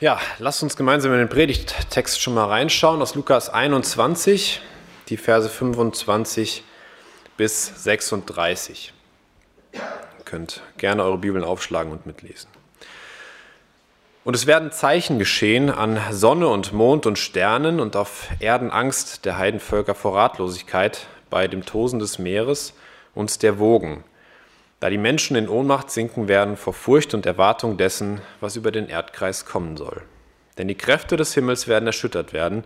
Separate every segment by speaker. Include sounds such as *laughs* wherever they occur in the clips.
Speaker 1: Ja, lasst uns gemeinsam in den Predigttext schon mal reinschauen aus Lukas 21, die Verse 25 bis 36. Ihr könnt gerne eure Bibeln aufschlagen und mitlesen. Und es werden Zeichen geschehen an Sonne und Mond und Sternen und auf Erden Angst der Heidenvölker vor Ratlosigkeit bei dem Tosen des Meeres und der Wogen, da die Menschen in Ohnmacht sinken werden vor Furcht und Erwartung dessen, was über den Erdkreis kommen soll. Denn die Kräfte des Himmels werden erschüttert werden,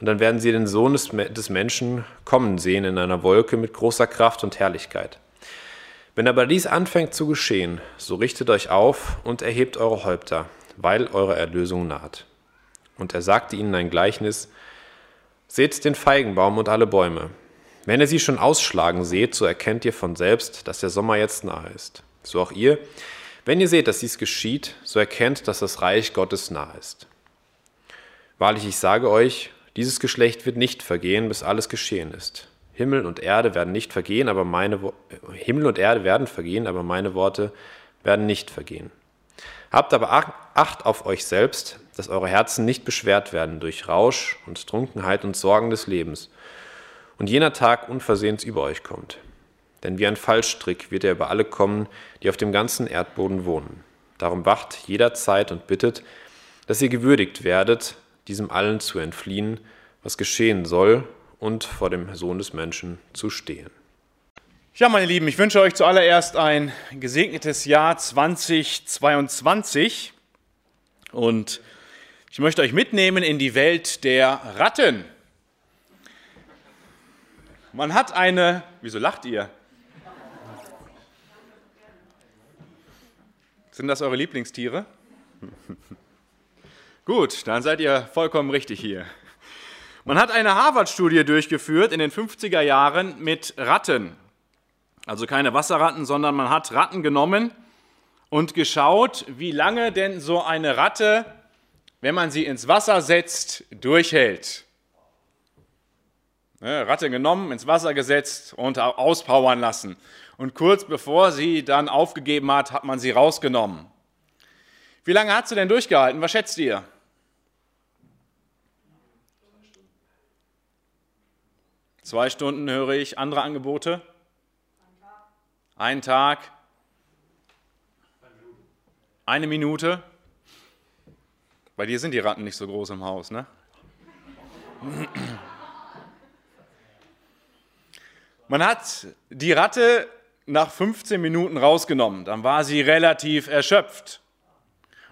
Speaker 1: und dann werden sie den Sohn des Menschen kommen sehen in einer Wolke mit großer Kraft und Herrlichkeit. Wenn aber dies anfängt zu geschehen, so richtet euch auf und erhebt eure Häupter, weil eure Erlösung naht. Und er sagte ihnen ein Gleichnis, Seht den Feigenbaum und alle Bäume. Wenn ihr sie schon ausschlagen seht, so erkennt ihr von selbst, dass der Sommer jetzt nahe ist. So auch ihr. Wenn ihr seht, dass dies geschieht, so erkennt, dass das Reich Gottes nahe ist. Wahrlich, ich sage euch, dieses Geschlecht wird nicht vergehen, bis alles geschehen ist. Himmel und Erde werden nicht vergehen, aber meine Himmel und Erde werden vergehen, aber meine Worte werden nicht vergehen. Habt aber Acht auf euch selbst, dass eure Herzen nicht beschwert werden durch Rausch und Trunkenheit und Sorgen des Lebens und jener Tag unversehens über euch kommt. Denn wie ein Fallstrick wird er über alle kommen, die auf dem ganzen Erdboden wohnen. Darum wacht jederzeit und bittet, dass ihr gewürdigt werdet, diesem allen zu entfliehen, was geschehen soll, und vor dem Sohn des Menschen zu stehen.
Speaker 2: Ja, meine Lieben, ich wünsche euch zuallererst ein gesegnetes Jahr 2022 und ich möchte euch mitnehmen in die Welt der Ratten. Man hat eine. Wieso lacht ihr? Sind das eure Lieblingstiere? *laughs* Gut, dann seid ihr vollkommen richtig hier. Man hat eine Harvard-Studie durchgeführt in den 50er Jahren mit Ratten. Also keine Wasserratten, sondern man hat Ratten genommen und geschaut, wie lange denn so eine Ratte, wenn man sie ins Wasser setzt, durchhält. Ne, Ratte genommen, ins Wasser gesetzt und auspowern lassen. Und kurz bevor sie dann aufgegeben hat, hat man sie rausgenommen. Wie lange hat sie denn durchgehalten? Was schätzt ihr? Zwei Stunden höre ich. Andere Angebote? Ein Tag. Eine Minute. Bei dir sind die Ratten nicht so groß im Haus, ne? Man hat die Ratte nach 15 Minuten rausgenommen. Dann war sie relativ erschöpft.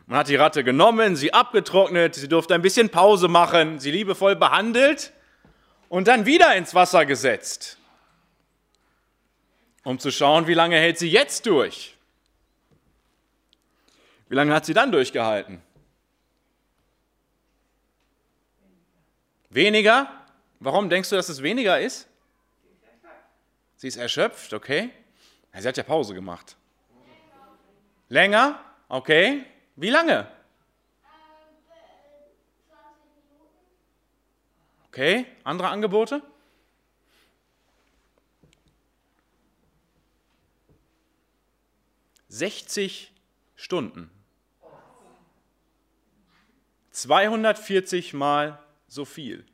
Speaker 2: Man hat die Ratte genommen, sie abgetrocknet, sie durfte ein bisschen Pause machen, sie liebevoll behandelt und dann wieder ins Wasser gesetzt, um zu schauen, wie lange hält sie jetzt durch. Wie lange hat sie dann durchgehalten? Weniger? Warum denkst du, dass es weniger ist? Sie ist erschöpft, okay. Sie hat ja Pause gemacht. Länger? Okay. Wie lange? Okay, andere Angebote? Sechzig Stunden. 240 Mal so viel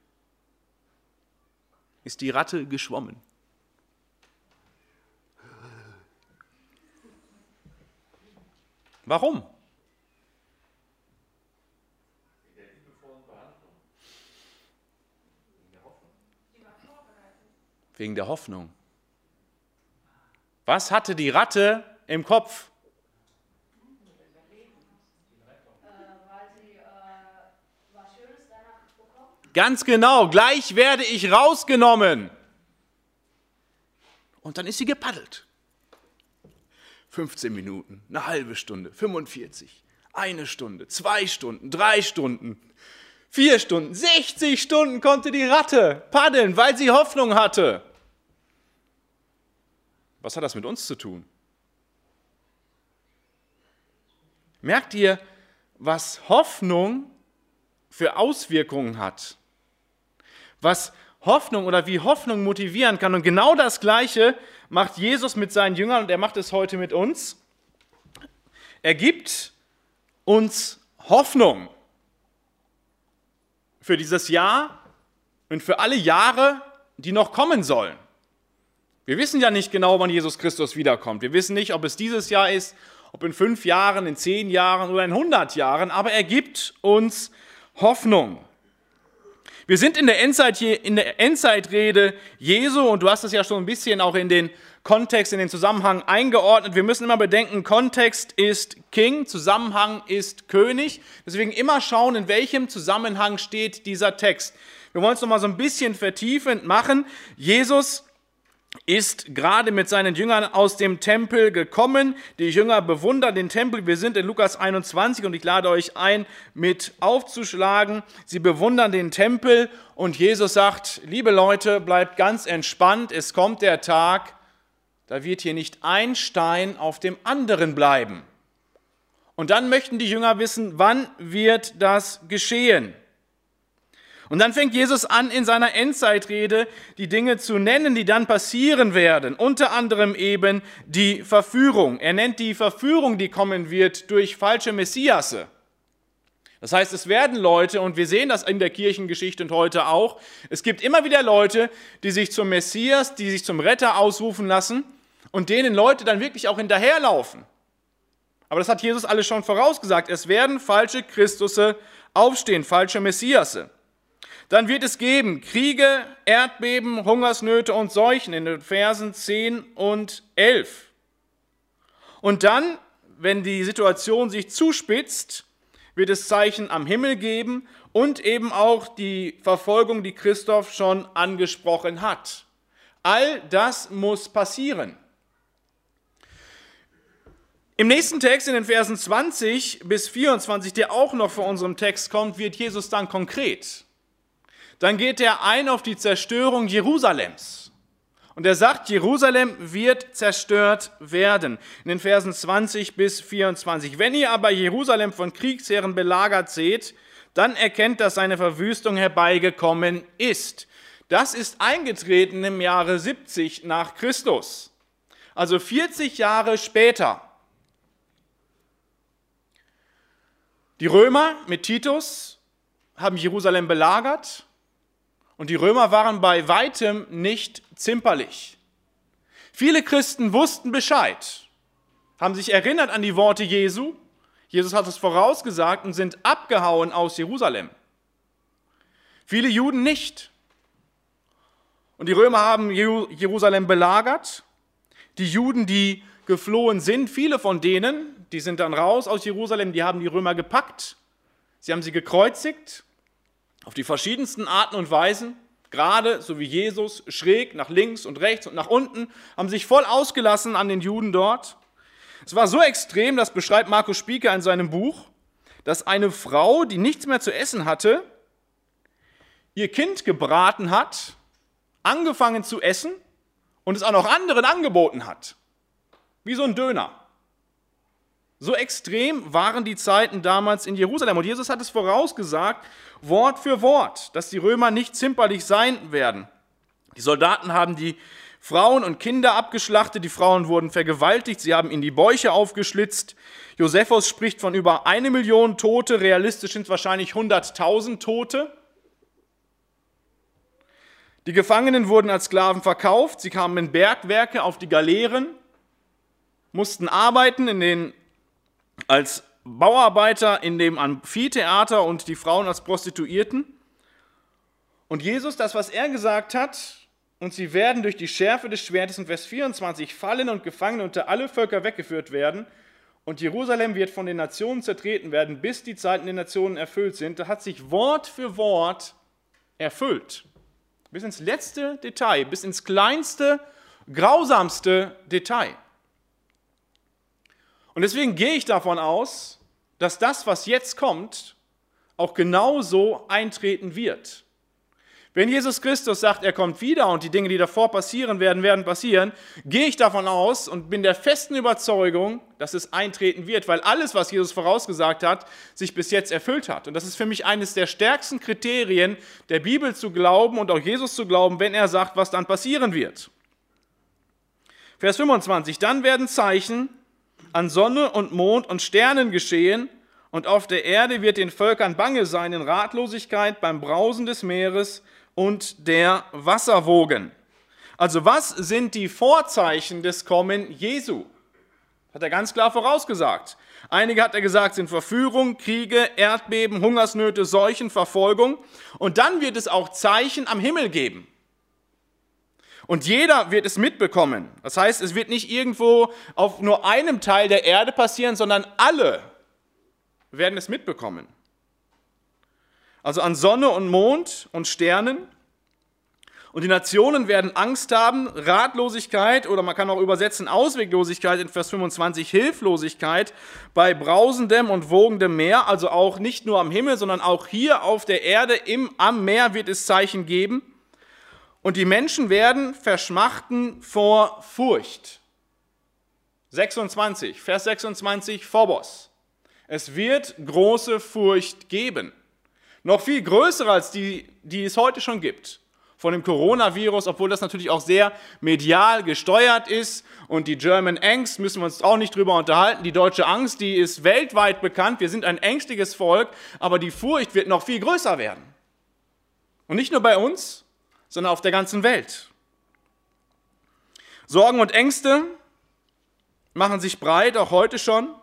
Speaker 2: ist die Ratte geschwommen. Warum? Wegen der Hoffnung. Was hatte die Ratte im Kopf? Ganz genau, gleich werde ich rausgenommen. Und dann ist sie gepaddelt. 15 Minuten, eine halbe Stunde, 45, eine Stunde, zwei Stunden, drei Stunden, vier Stunden, 60 Stunden konnte die Ratte paddeln, weil sie Hoffnung hatte. Was hat das mit uns zu tun? Merkt ihr, was Hoffnung für Auswirkungen hat? Was Hoffnung oder wie Hoffnung motivieren kann. Und genau das Gleiche macht Jesus mit seinen Jüngern und er macht es heute mit uns. Er gibt uns Hoffnung. für dieses Jahr und für alle Jahre, die noch kommen sollen. Wir wissen ja nicht genau, wann Jesus Christus wiederkommt. Wir wissen nicht, ob es dieses Jahr ist, ob in fünf Jahren, in zehn Jahren oder in hundert Jahren, aber er gibt uns Hoffnung. Wir sind in der, Endzeit, in der Endzeitrede Jesu und du hast es ja schon ein bisschen auch in den Kontext, in den Zusammenhang eingeordnet. Wir müssen immer bedenken, Kontext ist King, Zusammenhang ist König. Deswegen immer schauen, in welchem Zusammenhang steht dieser Text. Wir wollen es nochmal so ein bisschen vertiefend machen. Jesus ist gerade mit seinen Jüngern aus dem Tempel gekommen. Die Jünger bewundern den Tempel. Wir sind in Lukas 21 und ich lade euch ein, mit aufzuschlagen. Sie bewundern den Tempel und Jesus sagt, liebe Leute, bleibt ganz entspannt. Es kommt der Tag, da wird hier nicht ein Stein auf dem anderen bleiben. Und dann möchten die Jünger wissen, wann wird das geschehen? Und dann fängt Jesus an, in seiner Endzeitrede die Dinge zu nennen, die dann passieren werden. Unter anderem eben die Verführung. Er nennt die Verführung, die kommen wird durch falsche Messiasse. Das heißt, es werden Leute, und wir sehen das in der Kirchengeschichte und heute auch, es gibt immer wieder Leute, die sich zum Messias, die sich zum Retter ausrufen lassen und denen Leute dann wirklich auch hinterherlaufen. Aber das hat Jesus alles schon vorausgesagt. Es werden falsche Christusse aufstehen, falsche Messiasse. Dann wird es geben Kriege, Erdbeben, Hungersnöte und Seuchen in den Versen 10 und 11. Und dann, wenn die Situation sich zuspitzt, wird es Zeichen am Himmel geben und eben auch die Verfolgung, die Christoph schon angesprochen hat. All das muss passieren. Im nächsten Text, in den Versen 20 bis 24, der auch noch vor unserem Text kommt, wird Jesus dann konkret dann geht er ein auf die Zerstörung Jerusalems. Und er sagt, Jerusalem wird zerstört werden. In den Versen 20 bis 24. Wenn ihr aber Jerusalem von Kriegsherren belagert seht, dann erkennt, dass seine Verwüstung herbeigekommen ist. Das ist eingetreten im Jahre 70 nach Christus. Also 40 Jahre später. Die Römer mit Titus haben Jerusalem belagert und die Römer waren bei weitem nicht zimperlich. Viele Christen wussten Bescheid, haben sich erinnert an die Worte Jesu. Jesus hat es vorausgesagt und sind abgehauen aus Jerusalem. Viele Juden nicht. Und die Römer haben Jerusalem belagert. Die Juden, die geflohen sind, viele von denen, die sind dann raus aus Jerusalem, die haben die Römer gepackt. Sie haben sie gekreuzigt auf die verschiedensten Arten und Weisen, gerade so wie Jesus, schräg nach links und rechts und nach unten, haben sich voll ausgelassen an den Juden dort. Es war so extrem, das beschreibt Markus Spieker in seinem Buch, dass eine Frau, die nichts mehr zu essen hatte, ihr Kind gebraten hat, angefangen zu essen und es auch noch anderen angeboten hat. Wie so ein Döner. So extrem waren die Zeiten damals in Jerusalem. Und Jesus hat es vorausgesagt, Wort für Wort, dass die Römer nicht zimperlich sein werden. Die Soldaten haben die Frauen und Kinder abgeschlachtet, die Frauen wurden vergewaltigt, sie haben ihnen die Bäuche aufgeschlitzt. Josephus spricht von über eine Million Tote, realistisch sind wahrscheinlich 100.000 Tote. Die Gefangenen wurden als Sklaven verkauft, sie kamen in Bergwerke auf die Galeeren, mussten arbeiten in den als Bauarbeiter in dem Amphitheater und die Frauen als Prostituierten. Und Jesus, das, was er gesagt hat, und sie werden durch die Schärfe des Schwertes in Vers 24 fallen und gefangen unter alle Völker weggeführt werden. Und Jerusalem wird von den Nationen zertreten werden, bis die Zeiten der Nationen erfüllt sind. Da hat sich Wort für Wort erfüllt. Bis ins letzte Detail, bis ins kleinste, grausamste Detail. Und deswegen gehe ich davon aus, dass das, was jetzt kommt, auch genauso eintreten wird. Wenn Jesus Christus sagt, er kommt wieder und die Dinge, die davor passieren werden, werden passieren, gehe ich davon aus und bin der festen Überzeugung, dass es eintreten wird, weil alles, was Jesus vorausgesagt hat, sich bis jetzt erfüllt hat. Und das ist für mich eines der stärksten Kriterien, der Bibel zu glauben und auch Jesus zu glauben, wenn er sagt, was dann passieren wird. Vers 25, dann werden Zeichen an Sonne und Mond und Sternen geschehen, Und auf der Erde wird den Völkern bange sein in Ratlosigkeit beim Brausen des Meeres und der Wasserwogen. Also was sind die Vorzeichen des Kommen Jesu? Hat er ganz klar vorausgesagt. Einige hat er gesagt, sind Verführung, Kriege, Erdbeben, Hungersnöte, Seuchen, Verfolgung. Und dann wird es auch Zeichen am Himmel geben. Und jeder wird es mitbekommen. Das heißt, es wird nicht irgendwo auf nur einem Teil der Erde passieren, sondern alle werden es mitbekommen. Also an Sonne und Mond und Sternen. Und die Nationen werden Angst haben, Ratlosigkeit oder man kann auch übersetzen Ausweglosigkeit in Vers 25, Hilflosigkeit bei brausendem und wogendem Meer, also auch nicht nur am Himmel, sondern auch hier auf der Erde im, am Meer wird es Zeichen geben. Und die Menschen werden verschmachten vor Furcht. 26, Vers 26, Phobos. Es wird große Furcht geben. Noch viel größer als die, die es heute schon gibt. Von dem Coronavirus, obwohl das natürlich auch sehr medial gesteuert ist. Und die German Angst müssen wir uns auch nicht drüber unterhalten. Die deutsche Angst, die ist weltweit bekannt. Wir sind ein ängstliches Volk, aber die Furcht wird noch viel größer werden. Und nicht nur bei uns, sondern auf der ganzen Welt. Sorgen und Ängste machen sich breit, auch heute schon.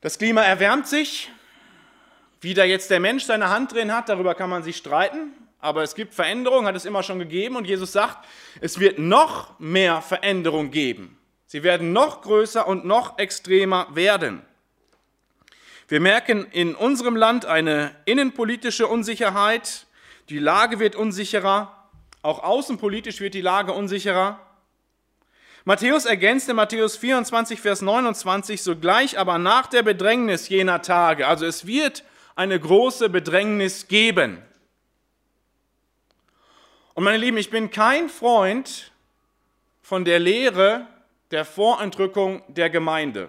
Speaker 2: Das Klima erwärmt sich. Wie da jetzt der Mensch seine Hand drin hat, darüber kann man sich streiten. Aber es gibt Veränderungen, hat es immer schon gegeben. Und Jesus sagt, es wird noch mehr Veränderung geben. Sie werden noch größer und noch extremer werden. Wir merken in unserem Land eine innenpolitische Unsicherheit. Die Lage wird unsicherer. Auch außenpolitisch wird die Lage unsicherer. Matthäus ergänzt in Matthäus 24, Vers 29, sogleich aber nach der Bedrängnis jener Tage, also es wird eine große Bedrängnis geben. Und meine Lieben, ich bin kein Freund von der Lehre der Vorentrückung der Gemeinde.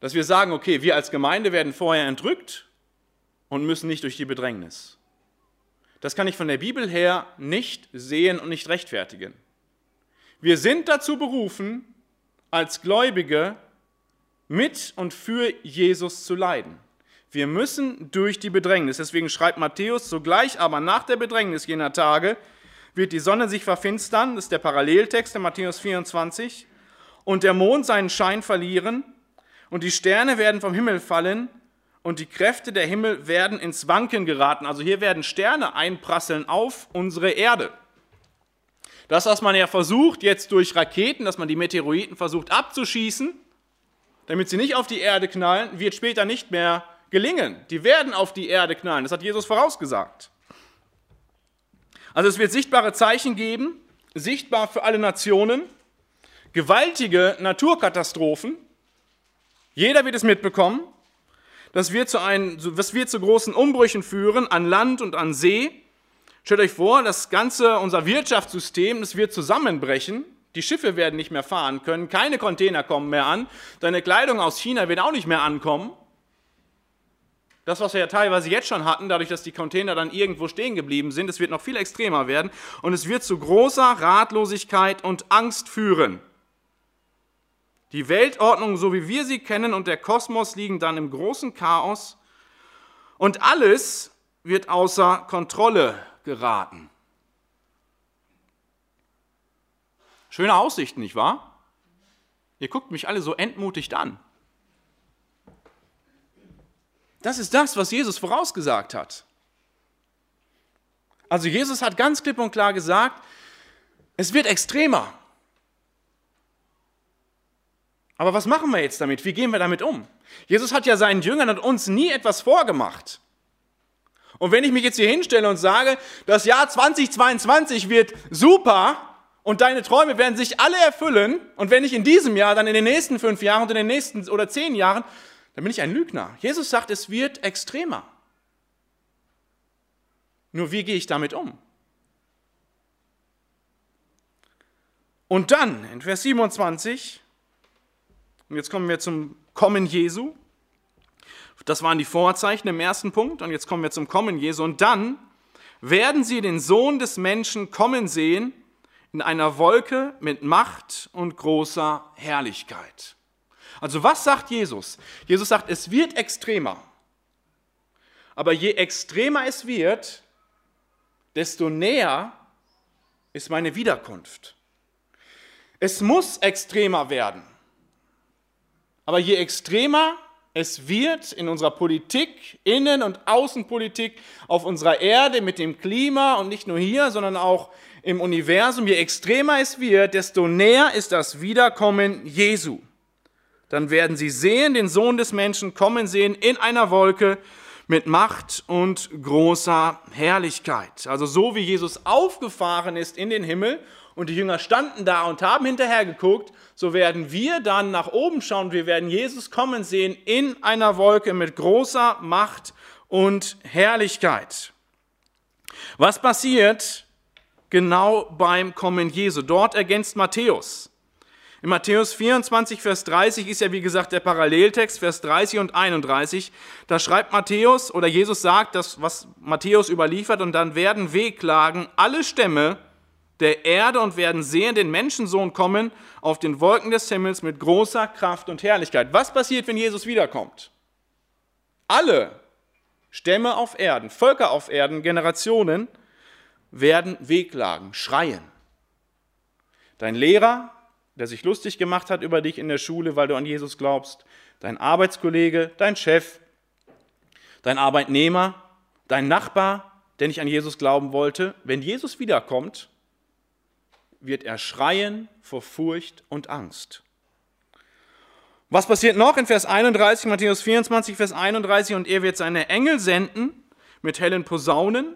Speaker 2: Dass wir sagen, okay, wir als Gemeinde werden vorher entrückt und müssen nicht durch die Bedrängnis. Das kann ich von der Bibel her nicht sehen und nicht rechtfertigen. Wir sind dazu berufen, als Gläubige mit und für Jesus zu leiden. Wir müssen durch die Bedrängnis. Deswegen schreibt Matthäus, sogleich aber nach der Bedrängnis jener Tage wird die Sonne sich verfinstern, das ist der Paralleltext in Matthäus 24, und der Mond seinen Schein verlieren, und die Sterne werden vom Himmel fallen, und die Kräfte der Himmel werden ins Wanken geraten. Also hier werden Sterne einprasseln auf unsere Erde. Das, was man ja versucht, jetzt durch Raketen, dass man die Meteoriten versucht abzuschießen, damit sie nicht auf die Erde knallen, wird später nicht mehr gelingen. Die werden auf die Erde knallen. Das hat Jesus vorausgesagt. Also es wird sichtbare Zeichen geben, sichtbar für alle Nationen, gewaltige Naturkatastrophen. Jeder wird es mitbekommen. Das wird zu, einen, das wird zu großen Umbrüchen führen an Land und an See. Stellt euch vor, das ganze, unser Wirtschaftssystem, das wird zusammenbrechen. Die Schiffe werden nicht mehr fahren können, keine Container kommen mehr an, deine Kleidung aus China wird auch nicht mehr ankommen. Das, was wir ja teilweise jetzt schon hatten, dadurch, dass die Container dann irgendwo stehen geblieben sind, es wird noch viel extremer werden und es wird zu großer Ratlosigkeit und Angst führen. Die Weltordnung, so wie wir sie kennen, und der Kosmos liegen dann im großen Chaos und alles wird außer Kontrolle geraten. Schöne Aussichten, nicht wahr? Ihr guckt mich alle so entmutigt an. Das ist das, was Jesus vorausgesagt hat. Also Jesus hat ganz klipp und klar gesagt, es wird extremer. Aber was machen wir jetzt damit? Wie gehen wir damit um? Jesus hat ja seinen Jüngern und uns nie etwas vorgemacht. Und wenn ich mich jetzt hier hinstelle und sage, das Jahr 2022 wird super und deine Träume werden sich alle erfüllen und wenn nicht in diesem Jahr, dann in den nächsten fünf Jahren und in den nächsten oder zehn Jahren, dann bin ich ein Lügner. Jesus sagt, es wird extremer. Nur wie gehe ich damit um? Und dann in Vers 27, und jetzt kommen wir zum Kommen Jesu, das waren die Vorzeichen im ersten Punkt. Und jetzt kommen wir zum Kommen Jesu. Und dann werden sie den Sohn des Menschen kommen sehen in einer Wolke mit Macht und großer Herrlichkeit. Also was sagt Jesus? Jesus sagt, es wird extremer. Aber je extremer es wird, desto näher ist meine Wiederkunft. Es muss extremer werden. Aber je extremer es wird in unserer Politik, Innen- und Außenpolitik, auf unserer Erde, mit dem Klima und nicht nur hier, sondern auch im Universum, je extremer es wird, desto näher ist das Wiederkommen Jesu. Dann werden sie sehen, den Sohn des Menschen kommen sehen in einer Wolke mit Macht und großer Herrlichkeit. Also so wie Jesus aufgefahren ist in den Himmel und die Jünger standen da und haben hinterher geguckt, so werden wir dann nach oben schauen. Wir werden Jesus kommen sehen in einer Wolke mit großer Macht und Herrlichkeit. Was passiert genau beim Kommen Jesu? Dort ergänzt Matthäus. In Matthäus 24, Vers 30 ist ja wie gesagt der Paralleltext, Vers 30 und 31. Da schreibt Matthäus oder Jesus sagt das, was Matthäus überliefert, und dann werden wehklagen alle Stämme der Erde und werden sehen den Menschensohn kommen auf den Wolken des Himmels mit großer Kraft und Herrlichkeit. Was passiert, wenn Jesus wiederkommt? Alle Stämme auf Erden, Völker auf Erden, Generationen werden wehklagen, schreien. Dein Lehrer, der sich lustig gemacht hat über dich in der Schule, weil du an Jesus glaubst, dein Arbeitskollege, dein Chef, dein Arbeitnehmer, dein Nachbar, der nicht an Jesus glauben wollte, wenn Jesus wiederkommt, wird er schreien vor Furcht und Angst. Was passiert noch in Vers 31, Matthäus 24, Vers 31? Und er wird seine Engel senden mit hellen Posaunen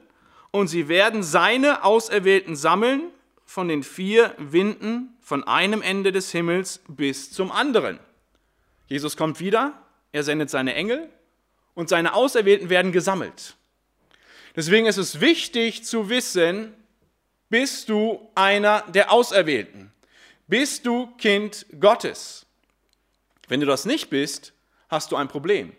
Speaker 2: und sie werden seine Auserwählten sammeln von den vier Winden von einem Ende des Himmels bis zum anderen. Jesus kommt wieder, er sendet seine Engel und seine Auserwählten werden gesammelt. Deswegen ist es wichtig zu wissen, bist du einer der Auserwählten? Bist du Kind Gottes? Wenn du das nicht bist, hast du ein Problem.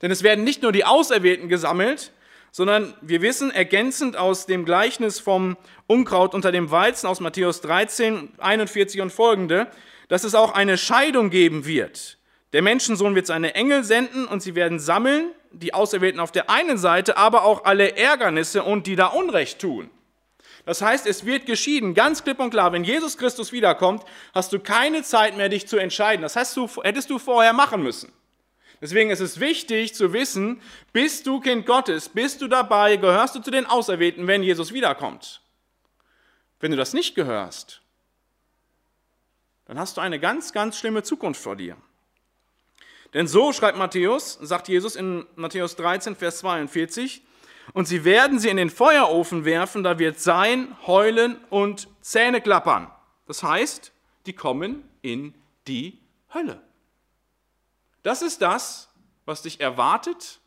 Speaker 2: Denn es werden nicht nur die Auserwählten gesammelt, sondern wir wissen ergänzend aus dem Gleichnis vom Unkraut unter dem Weizen aus Matthäus 13, 41 und folgende, dass es auch eine Scheidung geben wird. Der Menschensohn wird seine Engel senden und sie werden sammeln, die Auserwählten auf der einen Seite, aber auch alle Ärgernisse und die da Unrecht tun. Das heißt, es wird geschieden, ganz klipp und klar, wenn Jesus Christus wiederkommt, hast du keine Zeit mehr, dich zu entscheiden. Das heißt, du, hättest du vorher machen müssen. Deswegen ist es wichtig zu wissen, bist du Kind Gottes, bist du dabei, gehörst du zu den Auserwählten, wenn Jesus wiederkommt. Wenn du das nicht gehörst, dann hast du eine ganz, ganz schlimme Zukunft vor dir. Denn so schreibt Matthäus, sagt Jesus in Matthäus 13, Vers 42, und sie werden sie in den Feuerofen werfen, da wird sein, heulen und Zähne klappern. Das heißt, die kommen in die Hölle. Das ist das, was dich erwartet,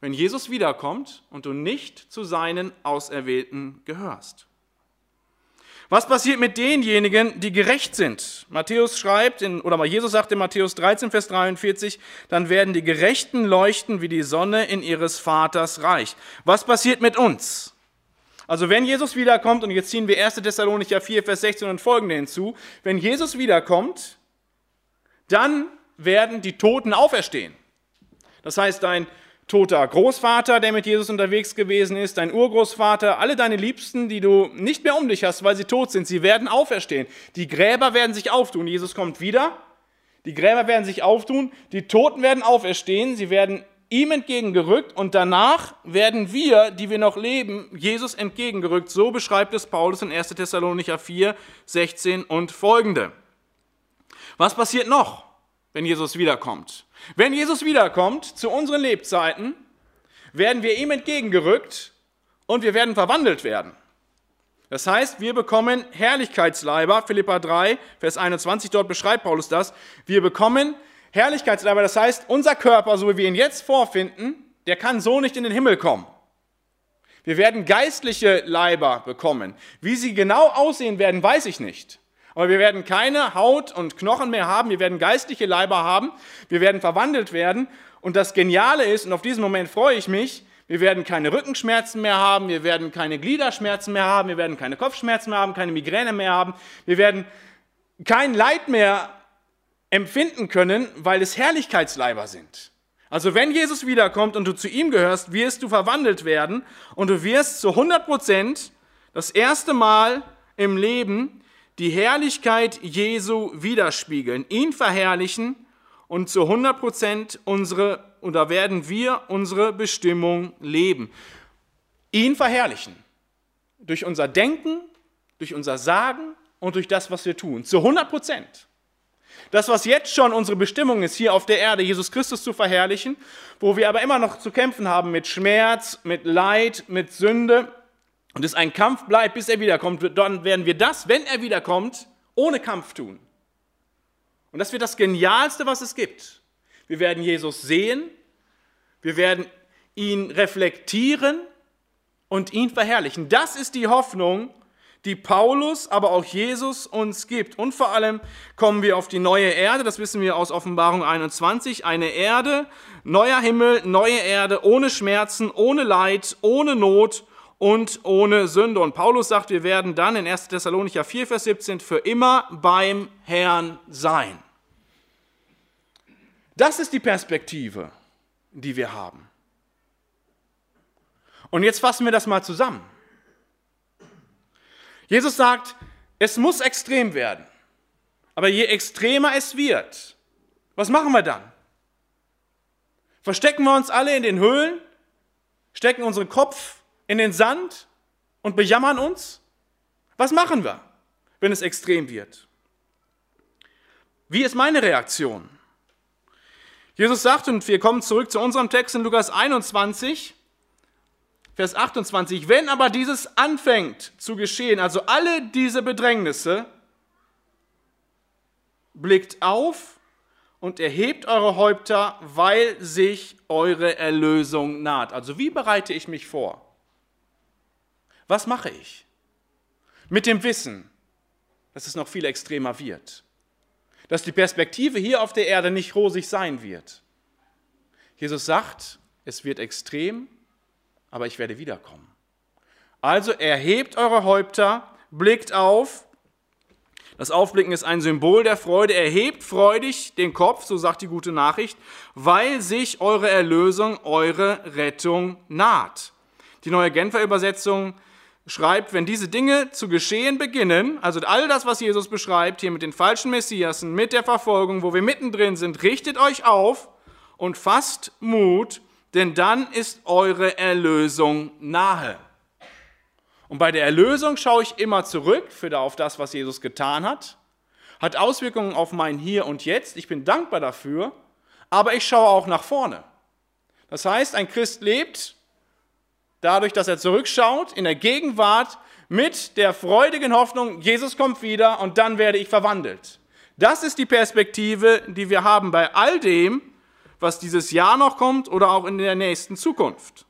Speaker 2: wenn Jesus wiederkommt und du nicht zu seinen Auserwählten gehörst. Was passiert mit denjenigen, die gerecht sind? Matthäus schreibt, in, oder Jesus sagt in Matthäus 13, Vers 43, dann werden die Gerechten leuchten wie die Sonne in ihres Vaters Reich. Was passiert mit uns? Also wenn Jesus wiederkommt, und jetzt ziehen wir 1. Thessalonicher 4, Vers 16 und folgende hinzu, wenn Jesus wiederkommt, dann werden die Toten auferstehen. Das heißt, dein toter Großvater, der mit Jesus unterwegs gewesen ist, dein Urgroßvater, alle deine Liebsten, die du nicht mehr um dich hast, weil sie tot sind, sie werden auferstehen. Die Gräber werden sich auftun. Jesus kommt wieder. Die Gräber werden sich auftun. Die Toten werden auferstehen. Sie werden ihm entgegengerückt und danach werden wir, die wir noch leben, Jesus entgegengerückt. So beschreibt es Paulus in 1. Thessalonicher 4, 16 und folgende. Was passiert noch, wenn Jesus wiederkommt? Wenn Jesus wiederkommt zu unseren Lebzeiten, werden wir ihm entgegengerückt und wir werden verwandelt werden. Das heißt, wir bekommen Herrlichkeitsleiber, Philippa 3, Vers 21, dort beschreibt Paulus das. Wir bekommen Herrlichkeitsleiber, das heißt, unser Körper, so wie wir ihn jetzt vorfinden, der kann so nicht in den Himmel kommen. Wir werden geistliche Leiber bekommen. Wie sie genau aussehen werden, weiß ich nicht. Aber wir werden keine Haut und Knochen mehr haben, wir werden geistliche Leiber haben, wir werden verwandelt werden. Und das Geniale ist, und auf diesen Moment freue ich mich, wir werden keine Rückenschmerzen mehr haben, wir werden keine Gliederschmerzen mehr haben, wir werden keine Kopfschmerzen mehr haben, keine Migräne mehr haben, wir werden kein Leid mehr empfinden können, weil es Herrlichkeitsleiber sind. Also wenn Jesus wiederkommt und du zu ihm gehörst, wirst du verwandelt werden und du wirst zu 100 Prozent das erste Mal im Leben die Herrlichkeit Jesu widerspiegeln, ihn verherrlichen und zu 100 Prozent unsere, oder werden wir unsere Bestimmung leben. Ihn verherrlichen. Durch unser Denken, durch unser Sagen und durch das, was wir tun. Zu 100 Prozent. Das, was jetzt schon unsere Bestimmung ist, hier auf der Erde, Jesus Christus zu verherrlichen, wo wir aber immer noch zu kämpfen haben mit Schmerz, mit Leid, mit Sünde und es ein Kampf bleibt, bis er wiederkommt, dann werden wir das, wenn er wiederkommt, ohne Kampf tun. Und das wird das Genialste, was es gibt. Wir werden Jesus sehen, wir werden ihn reflektieren und ihn verherrlichen. Das ist die Hoffnung, die Paulus, aber auch Jesus uns gibt. Und vor allem kommen wir auf die neue Erde, das wissen wir aus Offenbarung 21, eine Erde, neuer Himmel, neue Erde, ohne Schmerzen, ohne Leid, ohne Not und ohne Sünde. Und Paulus sagt, wir werden dann in 1. Thessalonicher 4, Vers 17 für immer beim Herrn sein. Das ist die Perspektive, die wir haben. Und jetzt fassen wir das mal zusammen. Jesus sagt, es muss extrem werden. Aber je extremer es wird, was machen wir dann? Verstecken wir uns alle in den Höhlen, stecken unseren Kopf in den Sand und bejammern uns? Was machen wir, wenn es extrem wird? Wie ist meine Reaktion? Jesus sagt, und wir kommen zurück zu unserem Text in Lukas 21, Vers 28, wenn aber dieses anfängt zu geschehen, also alle diese Bedrängnisse, blickt auf und erhebt eure Häupter, weil sich eure Erlösung naht. Also wie bereite ich mich vor? Was mache ich? Mit dem Wissen, dass es noch viel extremer wird. Dass die Perspektive hier auf der Erde nicht rosig sein wird. Jesus sagt, es wird extrem, aber ich werde wiederkommen. Also erhebt eure Häupter, blickt auf. Das Aufblicken ist ein Symbol der Freude. Erhebt freudig den Kopf, so sagt die gute Nachricht, weil sich eure Erlösung, eure Rettung naht. Die neue Genfer Übersetzung schreibt, wenn diese Dinge zu geschehen beginnen, also all das, was Jesus beschreibt, hier mit den falschen Messiasen, mit der Verfolgung, wo wir mittendrin sind, richtet euch auf und fasst Mut, denn dann ist eure Erlösung nahe. Und bei der Erlösung schaue ich immer zurück für auf das, was Jesus getan hat, hat Auswirkungen auf mein Hier und Jetzt. Ich bin dankbar dafür, aber ich schaue auch nach vorne. Das heißt, ein Christ lebt dadurch, dass er zurückschaut in der Gegenwart mit der freudigen Hoffnung, Jesus kommt wieder und dann werde ich verwandelt. Das ist die Perspektive, die wir haben bei all dem, was dieses Jahr noch kommt oder auch in der nächsten Zukunft.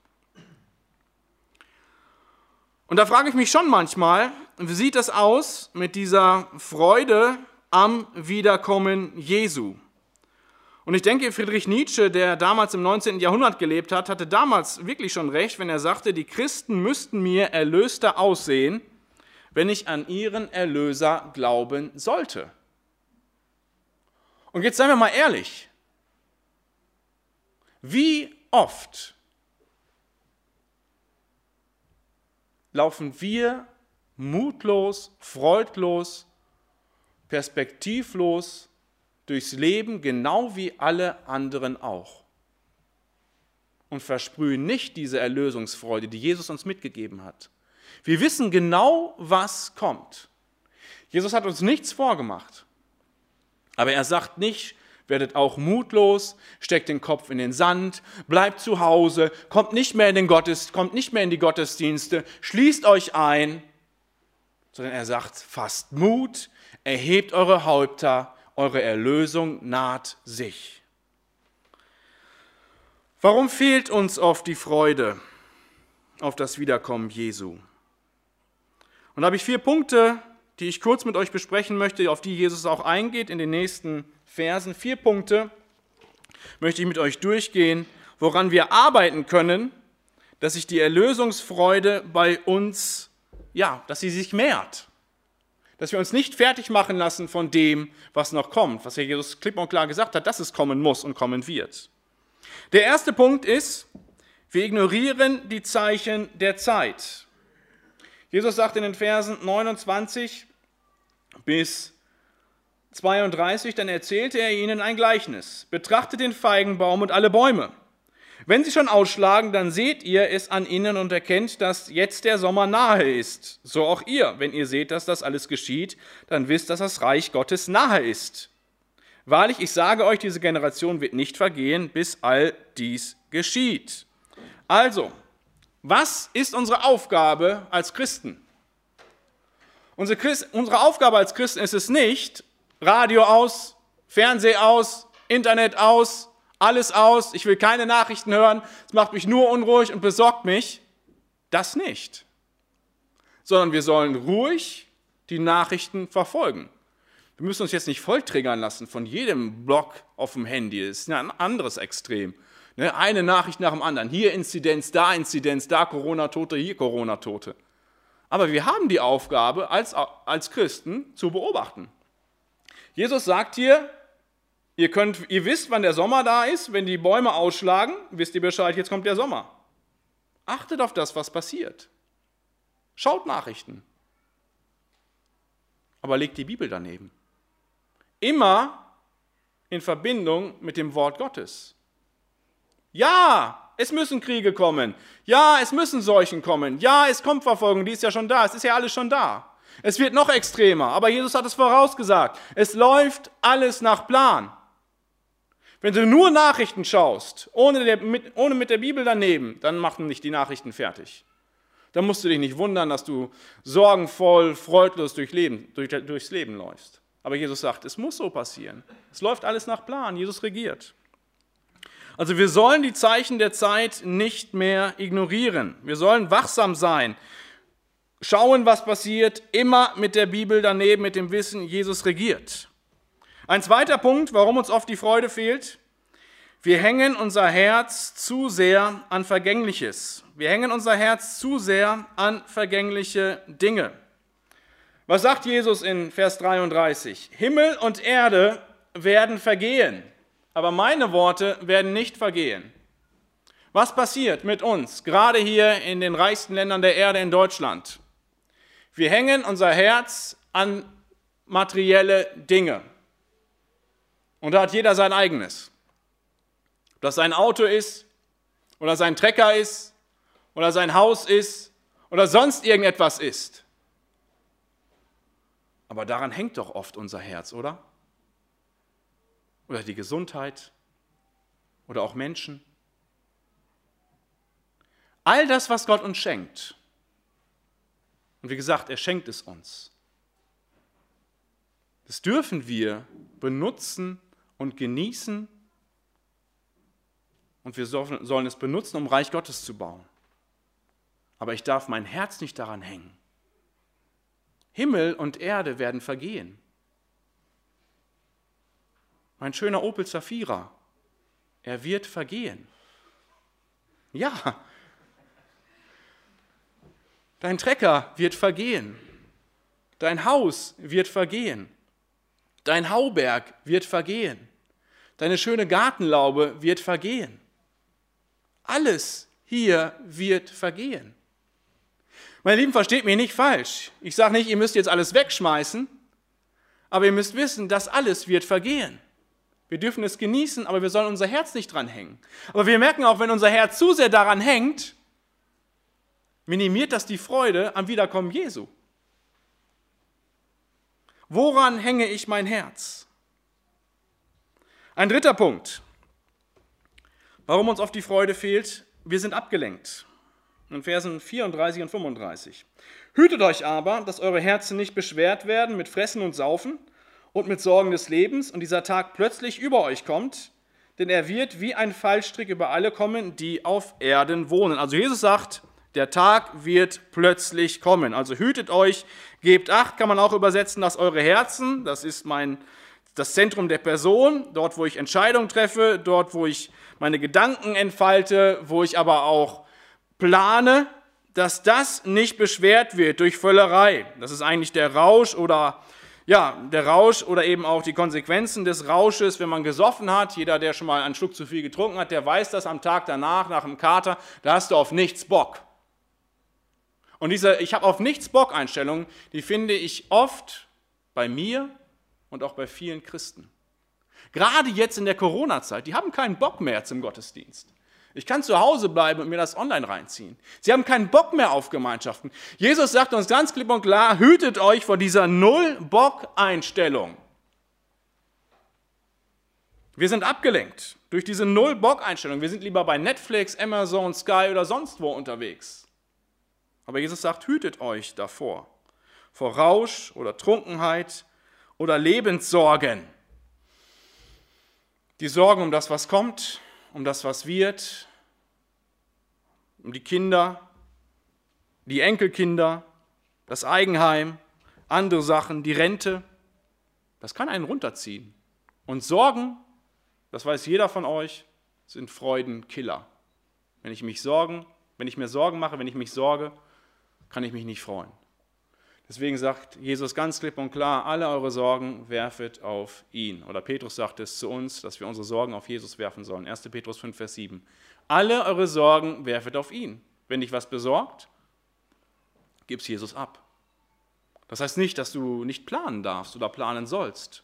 Speaker 2: Und da frage ich mich schon manchmal, wie sieht das aus mit dieser Freude am Wiederkommen Jesu? Und ich denke, Friedrich Nietzsche, der damals im 19. Jahrhundert gelebt hat, hatte damals wirklich schon recht, wenn er sagte, die Christen müssten mir erlöster aussehen, wenn ich an ihren Erlöser glauben sollte. Und jetzt seien wir mal ehrlich, wie oft laufen wir mutlos, freudlos, perspektivlos durchs Leben, genau wie alle anderen auch. Und versprühen nicht diese Erlösungsfreude, die Jesus uns mitgegeben hat. Wir wissen genau, was kommt. Jesus hat uns nichts vorgemacht. Aber er sagt nicht, werdet auch mutlos, steckt den Kopf in den Sand, bleibt zu Hause, kommt nicht mehr in den Gottes, kommt nicht mehr in die Gottesdienste, schließt euch ein, sondern er sagt, fasst Mut, erhebt eure Häupter, eure Erlösung naht sich. Warum fehlt uns oft die Freude auf das Wiederkommen Jesu? Und da habe ich vier Punkte, die ich kurz mit euch besprechen möchte, auf die Jesus auch eingeht in den nächsten Versen. Vier Punkte möchte ich mit euch durchgehen, woran wir arbeiten können, dass sich die Erlösungsfreude bei uns, ja, dass sie sich mehrt dass wir uns nicht fertig machen lassen von dem, was noch kommt, was ja Jesus klipp und klar gesagt hat, dass es kommen muss und kommen wird. Der erste Punkt ist, wir ignorieren die Zeichen der Zeit. Jesus sagt in den Versen 29 bis 32, dann erzählte er ihnen ein Gleichnis. Betrachtet den Feigenbaum und alle Bäume. Wenn sie schon ausschlagen, dann seht ihr es an ihnen und erkennt, dass jetzt der Sommer nahe ist. So auch ihr, wenn ihr seht, dass das alles geschieht, dann wisst, dass das Reich Gottes nahe ist. Wahrlich, ich sage euch, diese Generation wird nicht vergehen, bis all dies geschieht. Also, was ist unsere Aufgabe als Christen? Unsere, Christ, unsere Aufgabe als Christen ist es nicht, Radio aus, Fernseh aus, Internet aus, alles aus, ich will keine Nachrichten hören, es macht mich nur unruhig und besorgt mich. Das nicht. Sondern wir sollen ruhig die Nachrichten verfolgen. Wir müssen uns jetzt nicht vollträgern lassen von jedem Blog auf dem Handy. Das ist ein anderes Extrem. Ne, eine Nachricht nach dem anderen. Hier Inzidenz, da Inzidenz, da Corona-Tote, hier Corona-Tote. Aber wir haben die Aufgabe, als, als Christen zu beobachten. Jesus sagt hier, Ihr, könnt, ihr wisst, wann der Sommer da ist. Wenn die Bäume ausschlagen, wisst ihr Bescheid, jetzt kommt der Sommer. Achtet auf das, was passiert. Schaut Nachrichten. Aber legt die Bibel daneben. Immer in Verbindung mit dem Wort Gottes. Ja, es müssen Kriege kommen. Ja, es müssen Seuchen kommen. Ja, es kommt Verfolgung, die ist ja schon da. Es ist ja alles schon da. Es wird noch extremer, aber Jesus hat es vorausgesagt. Es läuft alles nach Plan. Wenn du nur Nachrichten schaust, ohne, der, mit, ohne mit der Bibel daneben, dann machen nicht die Nachrichten fertig. Dann musst du dich nicht wundern, dass du sorgenvoll, freudlos durch Leben, durch, durchs Leben läufst. Aber Jesus sagt, es muss so passieren. Es läuft alles nach Plan. Jesus regiert. Also wir sollen die Zeichen der Zeit nicht mehr ignorieren. Wir sollen wachsam sein, schauen, was passiert, immer mit der Bibel daneben, mit dem Wissen, Jesus regiert. Ein zweiter Punkt, warum uns oft die Freude fehlt. Wir hängen unser Herz zu sehr an Vergängliches. Wir hängen unser Herz zu sehr an vergängliche Dinge. Was sagt Jesus in Vers 33? Himmel und Erde werden vergehen, aber meine Worte werden nicht vergehen. Was passiert mit uns, gerade hier in den reichsten Ländern der Erde in Deutschland? Wir hängen unser Herz an materielle Dinge. Und da hat jeder sein eigenes. Ob das sein Auto ist, oder sein Trecker ist, oder sein Haus ist, oder sonst irgendetwas ist. Aber daran hängt doch oft unser Herz, oder? Oder die Gesundheit, oder auch Menschen. All das, was Gott uns schenkt, und wie gesagt, er schenkt es uns, das dürfen wir benutzen und genießen. Und wir sollen es benutzen, um Reich Gottes zu bauen. Aber ich darf mein Herz nicht daran hängen. Himmel und Erde werden vergehen. Mein schöner Opel Zafira, er wird vergehen. Ja, dein Trecker wird vergehen. Dein Haus wird vergehen. Dein Hauberg wird vergehen. Deine schöne Gartenlaube wird vergehen. Alles hier wird vergehen. Meine Lieben, versteht mich nicht falsch. Ich sage nicht, ihr müsst jetzt alles wegschmeißen, aber ihr müsst wissen, das alles wird vergehen. Wir dürfen es genießen, aber wir sollen unser Herz nicht dran hängen. Aber wir merken auch, wenn unser Herz zu sehr daran hängt, minimiert das die Freude am Wiederkommen Jesu. Woran hänge ich mein Herz? Ein dritter Punkt, warum uns oft die Freude fehlt, wir sind abgelenkt. In Versen 34 und 35. Hütet euch aber, dass eure Herzen nicht beschwert werden mit Fressen und Saufen und mit Sorgen des Lebens und dieser Tag plötzlich über euch kommt, denn er wird wie ein Fallstrick über alle kommen, die auf Erden wohnen. Also Jesus sagt, der Tag wird plötzlich kommen. Also hütet euch, gebt acht, kann man auch übersetzen, dass eure Herzen, das ist mein das Zentrum der Person, dort, wo ich Entscheidungen treffe, dort, wo ich meine Gedanken entfalte, wo ich aber auch plane, dass das nicht beschwert wird durch Völlerei. Das ist eigentlich der Rausch oder ja, der Rausch oder eben auch die Konsequenzen des Rausches, wenn man gesoffen hat. Jeder, der schon mal einen Schluck zu viel getrunken hat, der weiß das am Tag danach, nach dem Kater, da hast du auf nichts Bock. Und diese Ich habe auf nichts Bock Einstellung, die finde ich oft bei mir und auch bei vielen Christen. Gerade jetzt in der Corona-Zeit, die haben keinen Bock mehr zum Gottesdienst. Ich kann zu Hause bleiben und mir das online reinziehen. Sie haben keinen Bock mehr auf Gemeinschaften. Jesus sagt uns ganz klipp und klar, hütet euch vor dieser Null-Bock-Einstellung. Wir sind abgelenkt durch diese Null-Bock-Einstellung. Wir sind lieber bei Netflix, Amazon, Sky oder sonst wo unterwegs. Aber Jesus sagt, hütet euch davor. Vor Rausch oder Trunkenheit oder Lebenssorgen. Die Sorgen um das, was kommt, um das, was wird, um die Kinder, die Enkelkinder, das Eigenheim, andere Sachen, die Rente. Das kann einen runterziehen. Und Sorgen, das weiß jeder von euch, sind Freudenkiller. Wenn ich mich sorgen, wenn ich mir Sorgen mache, wenn ich mich sorge, kann ich mich nicht freuen. Deswegen sagt Jesus ganz klipp und klar, alle eure Sorgen werfet auf ihn. Oder Petrus sagt es zu uns, dass wir unsere Sorgen auf Jesus werfen sollen. 1. Petrus 5, Vers 7. Alle eure Sorgen werfet auf ihn. Wenn dich was besorgt, gib's Jesus ab. Das heißt nicht, dass du nicht planen darfst oder planen sollst.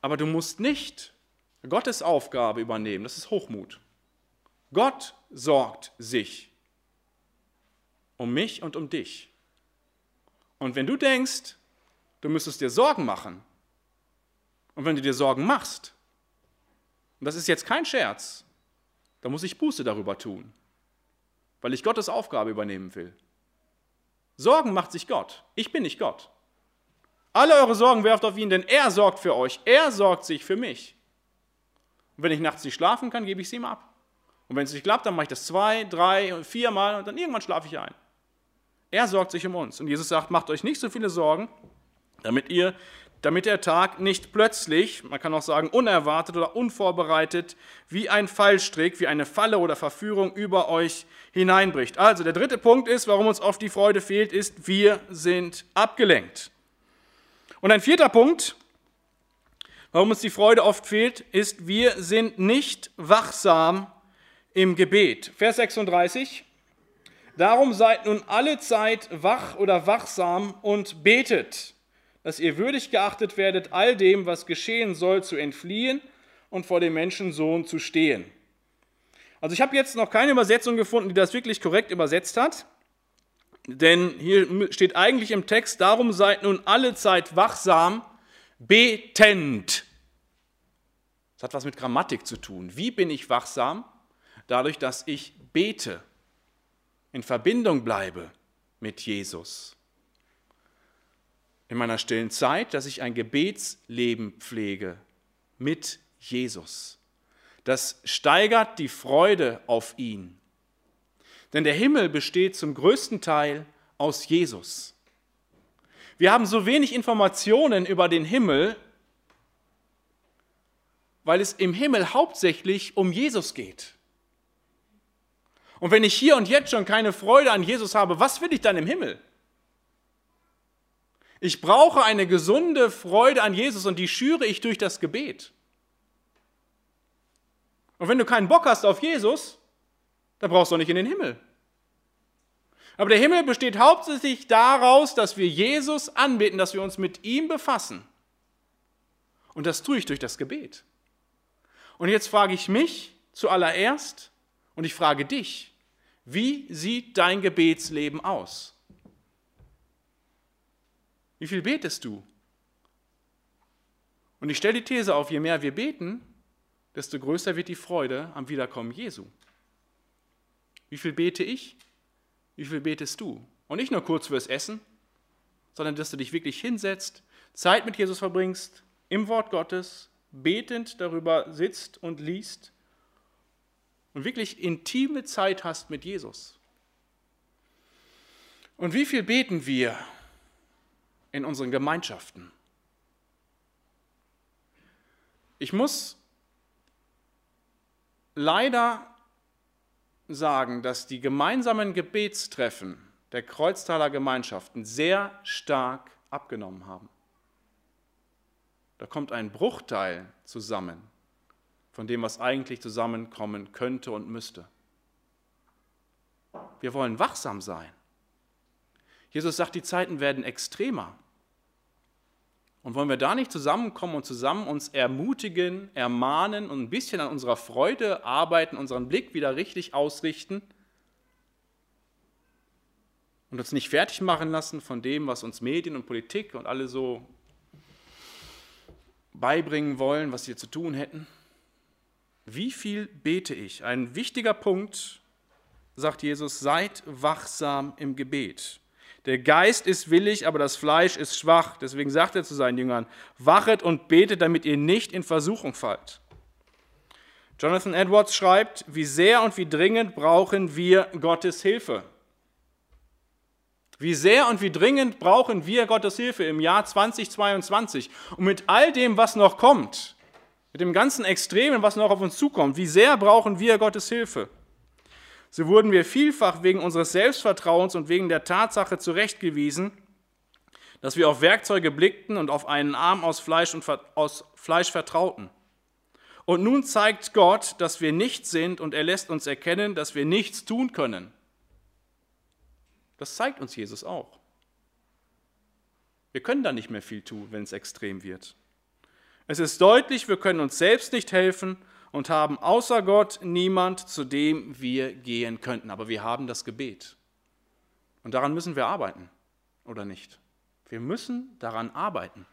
Speaker 2: Aber du musst nicht Gottes Aufgabe übernehmen. Das ist Hochmut. Gott sorgt sich um mich und um dich. Und wenn du denkst, du müsstest dir Sorgen machen, und wenn du dir Sorgen machst, und das ist jetzt kein Scherz, dann muss ich Buße darüber tun, weil ich Gottes Aufgabe übernehmen will. Sorgen macht sich Gott. Ich bin nicht Gott. Alle eure Sorgen werft auf ihn, denn er sorgt für euch. Er sorgt sich für mich. Und wenn ich nachts nicht schlafen kann, gebe ich es ihm ab. Und wenn es nicht klappt, dann mache ich das zwei, drei vier Mal und dann irgendwann schlafe ich ein. Er sorgt sich um uns. Und Jesus sagt, macht euch nicht so viele Sorgen, damit ihr damit der Tag nicht plötzlich, man kann auch sagen unerwartet oder unvorbereitet, wie ein Fallstrick, wie eine Falle oder Verführung über euch hineinbricht. Also der dritte Punkt ist, warum uns oft die Freude fehlt, ist, wir sind abgelenkt. Und ein vierter Punkt, warum uns die Freude oft fehlt, ist, wir sind nicht wachsam im Gebet. Vers 36. Darum seid nun alle Zeit wach oder wachsam und betet, dass ihr würdig geachtet werdet, all dem, was geschehen soll, zu entfliehen und vor dem Menschensohn zu stehen. Also ich habe jetzt noch keine Übersetzung gefunden, die das wirklich korrekt übersetzt hat. Denn hier steht eigentlich im Text, darum seid nun alle Zeit wachsam, betend. Das hat was mit Grammatik zu tun. Wie bin ich wachsam? Dadurch, dass ich bete in Verbindung bleibe mit Jesus. In meiner stillen Zeit, dass ich ein Gebetsleben pflege mit Jesus. Das steigert die Freude auf ihn. Denn der Himmel besteht zum größten Teil aus Jesus. Wir haben so wenig Informationen über den Himmel, weil es im Himmel hauptsächlich um Jesus geht. Und wenn ich hier und jetzt schon keine Freude an Jesus habe, was will ich dann im Himmel? Ich brauche eine gesunde Freude an Jesus und die schüre ich durch das Gebet. Und wenn du keinen Bock hast auf Jesus, dann brauchst du auch nicht in den Himmel. Aber der Himmel besteht hauptsächlich daraus, dass wir Jesus anbeten, dass wir uns mit ihm befassen. Und das tue ich durch das Gebet. Und jetzt frage ich mich zuallererst, und ich frage dich, wie sieht dein Gebetsleben aus? Wie viel betest du? Und ich stelle die These auf, je mehr wir beten, desto größer wird die Freude am Wiederkommen Jesu. Wie viel bete ich? Wie viel betest du? Und nicht nur kurz fürs Essen, sondern dass du dich wirklich hinsetzt, Zeit mit Jesus verbringst, im Wort Gottes, betend darüber sitzt und liest und wirklich intime Zeit hast mit Jesus. Und wie viel beten wir in unseren Gemeinschaften? Ich muss leider sagen, dass die gemeinsamen Gebetstreffen der Kreuztaler Gemeinschaften sehr stark abgenommen haben. Da kommt ein Bruchteil zusammen von dem, was eigentlich zusammenkommen könnte und müsste. Wir wollen wachsam sein. Jesus sagt, die Zeiten werden extremer. Und wollen wir da nicht zusammenkommen und zusammen uns ermutigen, ermahnen und ein bisschen an unserer Freude arbeiten, unseren Blick wieder richtig ausrichten und uns nicht fertig machen lassen von dem, was uns Medien und Politik und alle so beibringen wollen, was wir zu tun hätten? Wie viel bete ich? Ein wichtiger Punkt, sagt Jesus, seid wachsam im Gebet. Der Geist ist willig, aber das Fleisch ist schwach. Deswegen sagt er zu seinen Jüngern, wachet und betet, damit ihr nicht in Versuchung fallt. Jonathan Edwards schreibt, wie sehr und wie dringend brauchen wir Gottes Hilfe. Wie sehr und wie dringend brauchen wir Gottes Hilfe im Jahr 2022 und mit all dem, was noch kommt, mit dem ganzen Extremen, was noch auf uns zukommt, wie sehr brauchen wir Gottes Hilfe? So wurden wir vielfach wegen unseres Selbstvertrauens und wegen der Tatsache zurechtgewiesen, dass wir auf Werkzeuge blickten und auf einen Arm aus Fleisch und aus Fleisch vertrauten. Und nun zeigt Gott, dass wir nichts sind und er lässt uns erkennen, dass wir nichts tun können. Das zeigt uns Jesus auch. Wir können da nicht mehr viel tun, wenn es extrem wird. Es ist deutlich, wir können uns selbst nicht helfen und haben außer Gott niemand, zu dem wir gehen könnten. Aber wir haben das Gebet. Und daran müssen wir arbeiten, oder nicht? Wir müssen daran arbeiten.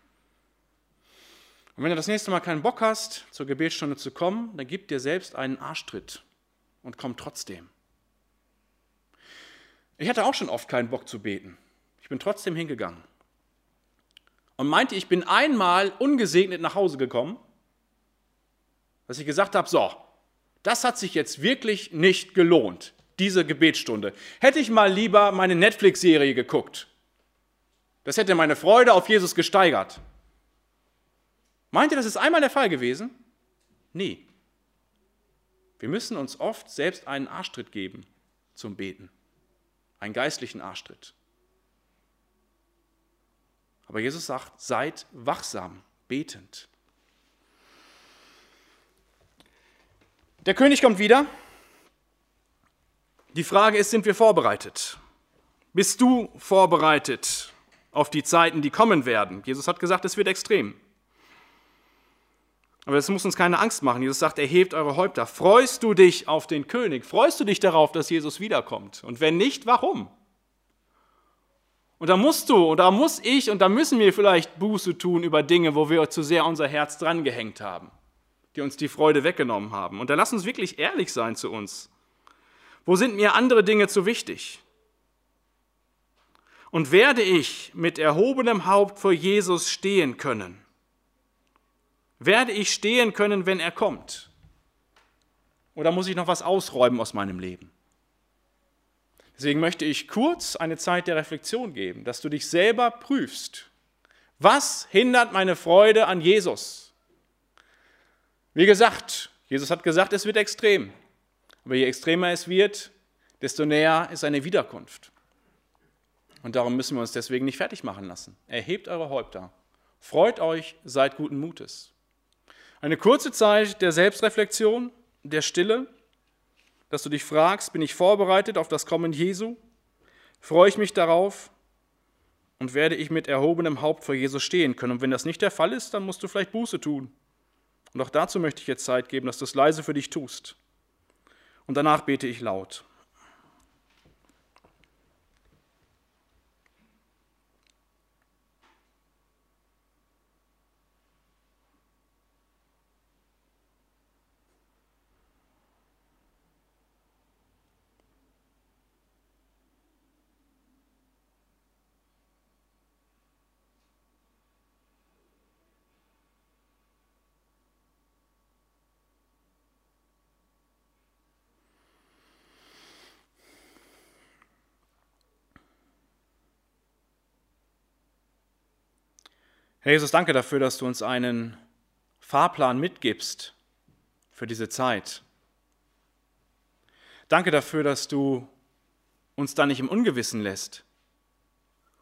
Speaker 2: Und wenn du das nächste Mal keinen Bock hast, zur Gebetsstunde zu kommen, dann gib dir selbst einen Arschtritt und komm trotzdem. Ich hatte auch schon oft keinen Bock zu beten. Ich bin trotzdem hingegangen und meinte, ich bin einmal ungesegnet nach Hause gekommen dass ich gesagt habe, so, das hat sich jetzt wirklich nicht gelohnt, diese Gebetsstunde. Hätte ich mal lieber meine Netflix-Serie geguckt. Das hätte meine Freude auf Jesus gesteigert. Meint ihr, das ist einmal der Fall gewesen? Nie. Wir müssen uns oft selbst einen Arschtritt geben zum Beten, einen geistlichen Arschtritt. Aber Jesus sagt, seid wachsam, betend. Der König kommt wieder. Die Frage ist, sind wir vorbereitet? Bist du vorbereitet auf die Zeiten, die kommen werden? Jesus hat gesagt, es wird extrem. Aber das muss uns keine Angst machen. Jesus sagt, erhebt eure Häupter. Freust du dich auf den König? Freust du dich darauf, dass Jesus wiederkommt? Und wenn nicht, warum? Und da musst du, und da muss ich, und da müssen wir vielleicht Buße tun über Dinge, wo wir zu sehr unser Herz drangehängt haben die uns die Freude weggenommen haben. Und da lass uns wirklich ehrlich sein zu uns. Wo sind mir andere Dinge zu wichtig? Und werde ich mit erhobenem Haupt vor Jesus stehen können? Werde ich stehen können, wenn er kommt? Oder muss ich noch was ausräumen aus meinem Leben? Deswegen möchte ich kurz eine Zeit der Reflexion geben, dass du dich selber prüfst. Was hindert meine Freude an Jesus? Wie gesagt, Jesus hat gesagt, es wird extrem. Aber je extremer es wird, desto näher ist seine Wiederkunft. Und darum müssen wir uns deswegen nicht fertig machen lassen. Erhebt eure Häupter. Freut euch, seid guten Mutes. Eine kurze Zeit der Selbstreflexion, der Stille, dass du dich fragst, bin ich vorbereitet auf das Kommen Jesu? Freue ich mich darauf? Und werde ich mit erhobenem Haupt vor Jesus stehen können? Und wenn das nicht der Fall ist, dann musst du vielleicht Buße tun und auch dazu möchte ich jetzt Zeit geben, dass du es leise für dich tust. Und danach bete ich laut. Herr Jesus, danke dafür, dass du uns einen Fahrplan mitgibst für diese Zeit. Danke dafür, dass du uns da nicht im Ungewissen lässt.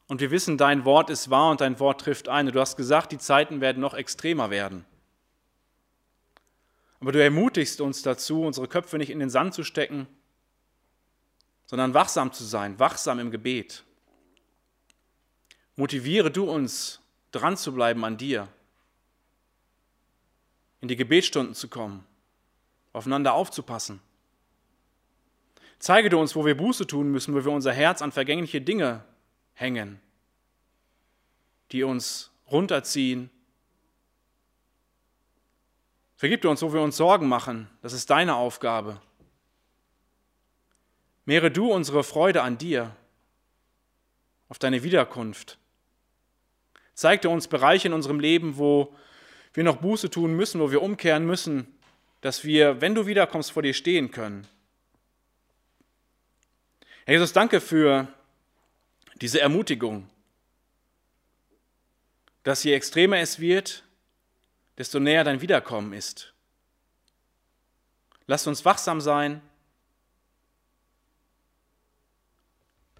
Speaker 2: Und wir wissen, dein Wort ist wahr und dein Wort trifft ein. Du hast gesagt, die Zeiten werden noch extremer werden. Aber du ermutigst uns dazu, unsere Köpfe nicht in den Sand zu stecken, sondern wachsam zu sein, wachsam im Gebet. Motiviere du uns, dran zu bleiben an dir, in die Gebetsstunden zu kommen, aufeinander aufzupassen. Zeige du uns, wo wir Buße tun müssen, wo wir unser Herz an vergängliche Dinge hängen, die uns runterziehen. Vergib du uns, wo wir uns Sorgen machen. Das ist deine Aufgabe. Mehre du unsere Freude an dir, auf deine Wiederkunft. Zeig dir uns Bereiche in unserem Leben, wo wir noch Buße tun müssen, wo wir umkehren müssen, dass wir, wenn du wiederkommst, vor dir stehen können. Herr Jesus, danke für diese Ermutigung, dass je extremer es wird, desto näher dein Wiederkommen ist. Lass uns wachsam sein,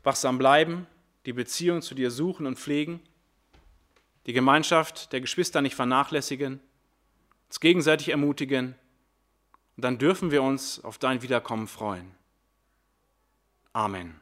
Speaker 2: wachsam bleiben, die Beziehung zu dir suchen und pflegen, die Gemeinschaft der Geschwister nicht vernachlässigen, uns gegenseitig ermutigen, und dann dürfen wir uns auf dein Wiederkommen freuen. Amen.